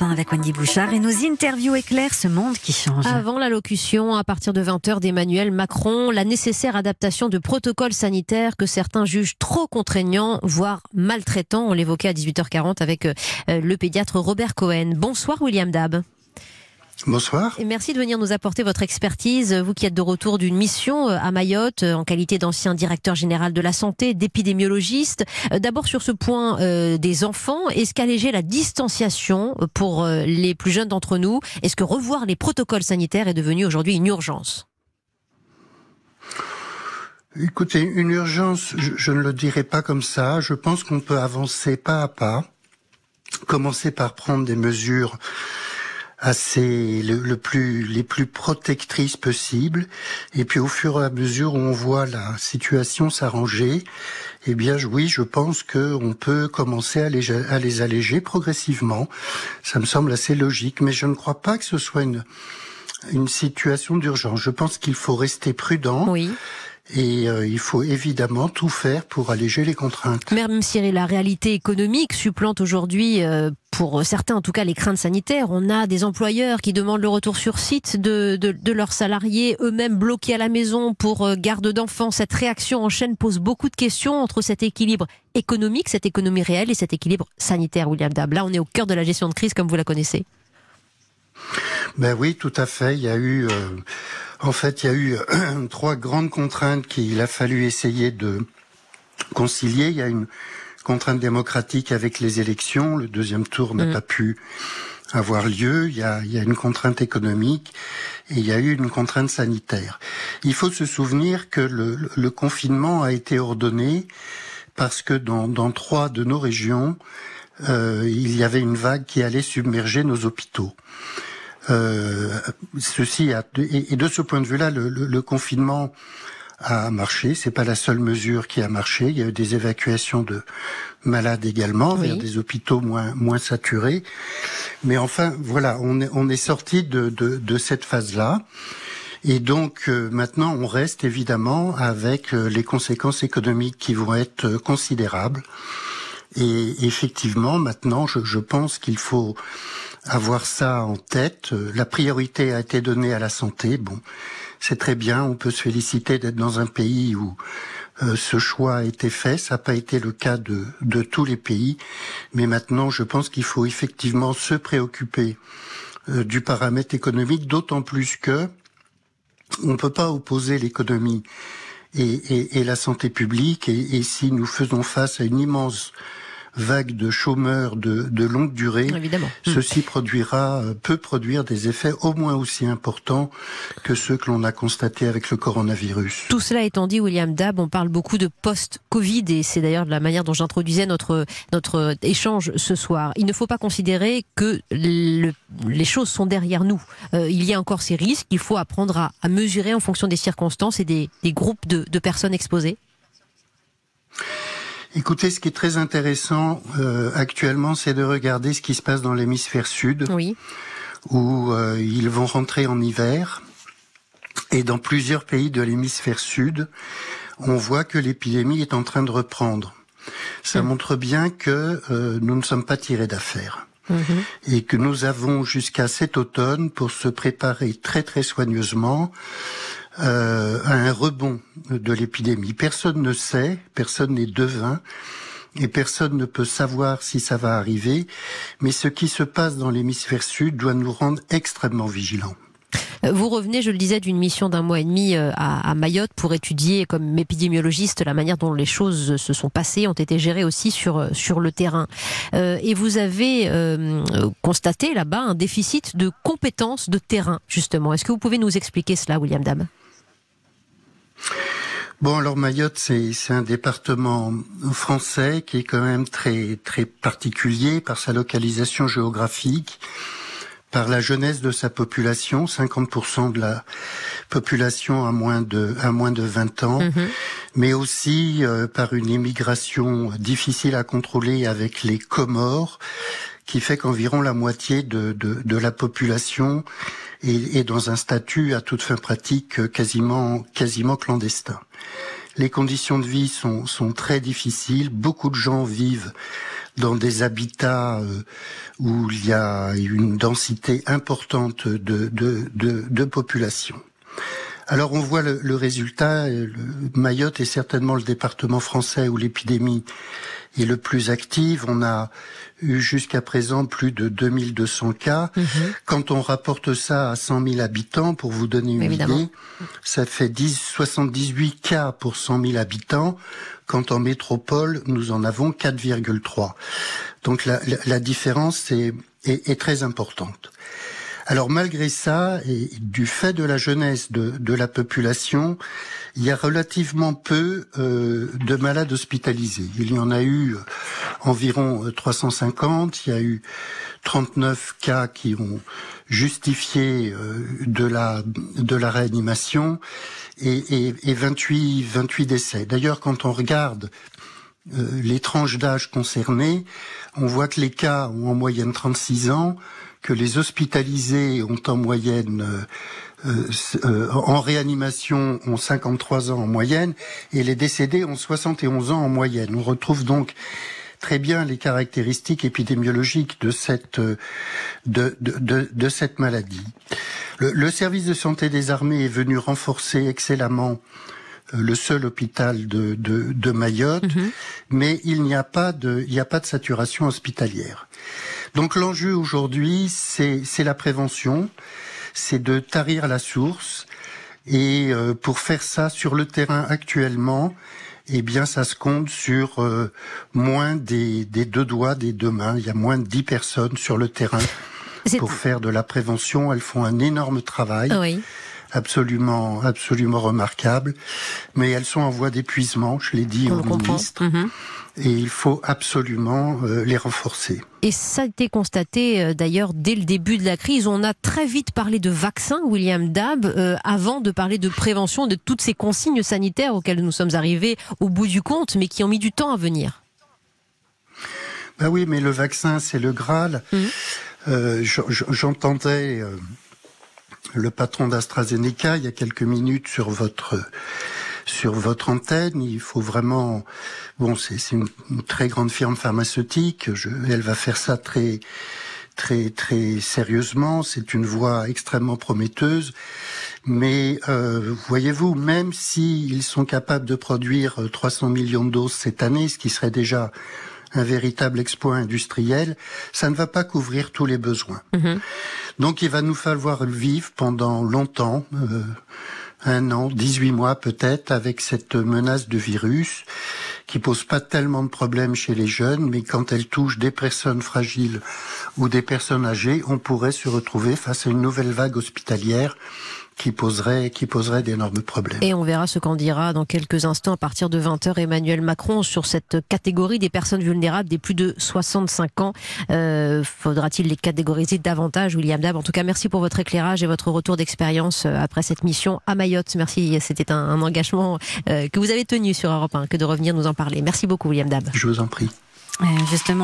Europe 1 avec. Avant l'allocution, à partir de 20h d'Emmanuel Macron, la nécessaire adaptation de protocoles sanitaires que certains jugent trop contraignants, voire maltraitants. On l'évoquait à 18h40 avec euh, le pédiatre Robert Cohen. Bonsoir William Dab. Bonsoir. Et merci de venir nous apporter votre expertise. Vous qui êtes de retour d'une mission euh, à Mayotte euh, en qualité d'ancien directeur général de la santé, d'épidémiologiste. Euh, d'abord sur ce point des enfants, est-ce qu'alléger la distanciation pour les plus jeunes d'entre nous, est-ce que revoir les protocoles sanitaires est devenu aujourd'hui une urgence? Écoutez, une urgence, je, je ne le dirais pas comme ça. Je pense qu'on peut avancer pas à pas, commencer par prendre des mesures assez le, plus les plus protectrices possibles. Et puis au fur et à mesure où on voit la situation s'arranger. Eh bien oui je pense que on peut commencer à les, à les alléger progressivement. Ça me semble assez logique. Mais je ne crois pas que ce soit une une situation d'urgence. Je pense qu'il faut rester prudent. Oui. Et euh, il faut évidemment tout faire pour alléger les contraintes. Même si la réalité économique supplante aujourd'hui, euh, pour certains en tout cas, les craintes sanitaires, on a des employeurs qui demandent le retour sur site de, de, de leurs salariés, eux-mêmes bloqués à la maison pour euh, garde d'enfants. Cette réaction en chaîne pose beaucoup de questions entre cet équilibre économique, cette économie réelle et cet équilibre sanitaire, William Dab. Là, on est au cœur de la gestion de crise comme vous la connaissez. Ben oui, tout à fait. Il y a eu... En fait, il y a eu trois grandes contraintes qu'il a fallu essayer de concilier. Il y a une contrainte démocratique avec les élections. Le deuxième tour n'a mm. pas pu avoir lieu. Il y, a, une contrainte économique et il y a eu une contrainte sanitaire. Il faut se souvenir que le, confinement a été ordonné parce que dans, trois de nos régions, euh, il y avait une vague qui allait submerger nos hôpitaux. Euh, ceci a, et, de ce point de vue-là, le, le, confinement a marché. C'est pas la seule mesure qui a marché. Il y a eu des évacuations de malades également vers des hôpitaux moins moins saturés. Mais enfin, voilà, on est on est sorti de, de, de cette phase-là. Et donc euh, maintenant, on reste évidemment avec euh, les conséquences économiques qui vont être considérables. Et effectivement, maintenant, je, je pense qu'il faut avoir ça en tête. La priorité a été donnée à la santé. Bon, c'est très bien. On peut se féliciter d'être dans un pays où euh, ce choix a été fait. Ça n'a pas été le cas de, tous les pays. Mais maintenant, je pense qu'il faut effectivement se préoccuper euh, du paramètre économique, d'autant plus que on ne peut pas opposer l'économie et, la santé publique. Et si nous faisons face à une immense vague de chômeurs de, de longue durée, Évidemment. ceci produira, euh, peut produire des effets au moins aussi importants que ceux que l'on a constatés avec le coronavirus. Tout cela étant dit, William Dab, on parle beaucoup de post-Covid et c'est d'ailleurs de la manière dont j'introduisais notre, notre échange ce soir. Il ne faut pas considérer que le, les choses sont derrière nous. Euh, il y a encore ces risques, il faut apprendre à, à mesurer en fonction des circonstances et des, des groupes de, de personnes exposées. Écoutez, ce qui est très intéressant euh, actuellement, c'est de regarder ce qui se passe dans l'hémisphère sud, oui. où euh, ils vont rentrer en hiver. Et dans plusieurs pays de l'hémisphère sud, on voit que l'épidémie est en train de reprendre. Ça mm. montre bien que euh, nous ne sommes pas tirés d'affaire. Mm-hmm. Et que nous avons jusqu'à cet automne pour se préparer très très soigneusement euh, à un rebond de l'épidémie. Personne ne sait, personne n'est devin, et personne ne peut savoir si ça va arriver, mais ce qui se passe dans l'hémisphère sud doit nous rendre extrêmement vigilants. Euh, vous revenez, je le disais, d'une mission d'un mois et demi euh, à, Mayotte pour étudier, comme épidémiologiste, la manière dont les choses se sont passées, ont été gérées aussi sur sur le terrain. et vous avez constaté là-bas un déficit de compétences de terrain, justement. Est-ce que vous pouvez nous expliquer cela, William Dam Bon, alors Mayotte, c'est un département français qui est quand même très très particulier par sa localisation géographique, par la jeunesse de sa population, 50% de la population à moins de à moins de 20 ans, mhm. mais aussi euh, par une immigration difficile à contrôler avec les Comores, qui fait qu'environ la moitié de, de, de la population et, dans un statut à toute fin pratique quasiment, quasiment clandestin. Les conditions de vie sont, très difficiles. Beaucoup de gens vivent dans des habitats euh, où il y a une densité importante de, de, de, de population. Alors on voit le, le résultat. Le Mayotte est certainement le département français où l'épidémie est le plus active. On a eu jusqu'à présent plus de 2200 cas. Mhm. Quand on rapporte ça à 100 000 habitants, pour vous donner une Évidemment. idée, ça fait 10, 78 cas pour 100 000 habitants, quand en métropole, nous en avons 4,3. Donc la, la- la différence est, est- est très importante. Alors malgré ça, et du fait de la jeunesse de, la population, il y a relativement peu euh, de malades hospitalisés. Il y en a eu euh, environ euh, 350, il y a eu 39 cas qui ont justifié euh, de la de la réanimation et 28 28 décès. D'ailleurs, quand on regarde euh, les tranches d'âge concernées, on voit que les cas ont en moyenne 36 ans, que les hospitalisés ont en moyenne euh, euh, euh, en réanimation ont 53 ans en moyenne et les décédés ont 71 ans en moyenne. On retrouve donc très bien les caractéristiques épidémiologiques de cette de, de, de, de cette maladie. Le, le service de santé des armées est venu renforcer excellemment le seul hôpital de, de, de Mayotte, mais il n'y a pas de il n'y a pas de saturation hospitalière. Donc l'enjeu aujourd'hui, c'est c'est la prévention, c'est de tarir la source. Et euh, pour faire ça sur le terrain actuellement, eh bien, ça se compte sur euh, moins des, des deux doigts, des deux mains. Il y a moins de dix personnes sur le terrain C'est- pour faire de la prévention. Elles font un énorme travail Oui. Absolument, absolument remarquable. Mais elles sont en voie d'épuisement, je l'ai dit On au le ministre, Mhm. et il faut absolument euh, les renforcer. Et ça a été constaté euh, d'ailleurs dès le début de la crise. On a très vite parlé de vaccin, William Dab, euh, avant de parler de prévention, de toutes ces consignes sanitaires auxquelles nous sommes arrivés au bout du compte, mais qui ont mis du temps à venir. Ben oui, mais le vaccin, c'est le Graal. Mhm. Euh, J'entendais euh, le patron d'AstraZeneca il y a quelques minutes sur votre sur votre antenne. Il faut vraiment, bon, c'est une, une très grande firme pharmaceutique. Elle va faire ça très très très sérieusement. C'est une voie extrêmement prometteuse. Mais euh, voyez-vous, même s'ils sont capables de produire euh, 300 millions de doses cette année, ce qui serait déjà un véritable exploit industriel, ça ne va pas couvrir tous les besoins. Mhm. Donc il va nous falloir vivre pendant longtemps, euh, un an, 18 mois peut-être, avec cette menace de virus qui pose pas tellement de problèmes chez les jeunes, mais quand elle touche des personnes fragiles ou des personnes âgées, on pourrait se retrouver face à une nouvelle vague hospitalière qui poserait, qui poserait d'énormes problèmes. Et on verra ce qu'en dira dans quelques instants à partir de 20h Emmanuel Macron sur cette catégorie des personnes vulnérables des plus de 65 ans. Euh, Faudra-t-il les catégoriser davantage, William Dab? En tout cas, merci pour votre éclairage et votre retour d'expérience euh, après cette mission à Mayotte. Merci, c'était un, un engagement euh, que vous avez tenu sur Europe 1 que de revenir nous en parler. Merci beaucoup, William Dab. Je vous en prie. Euh, Justement,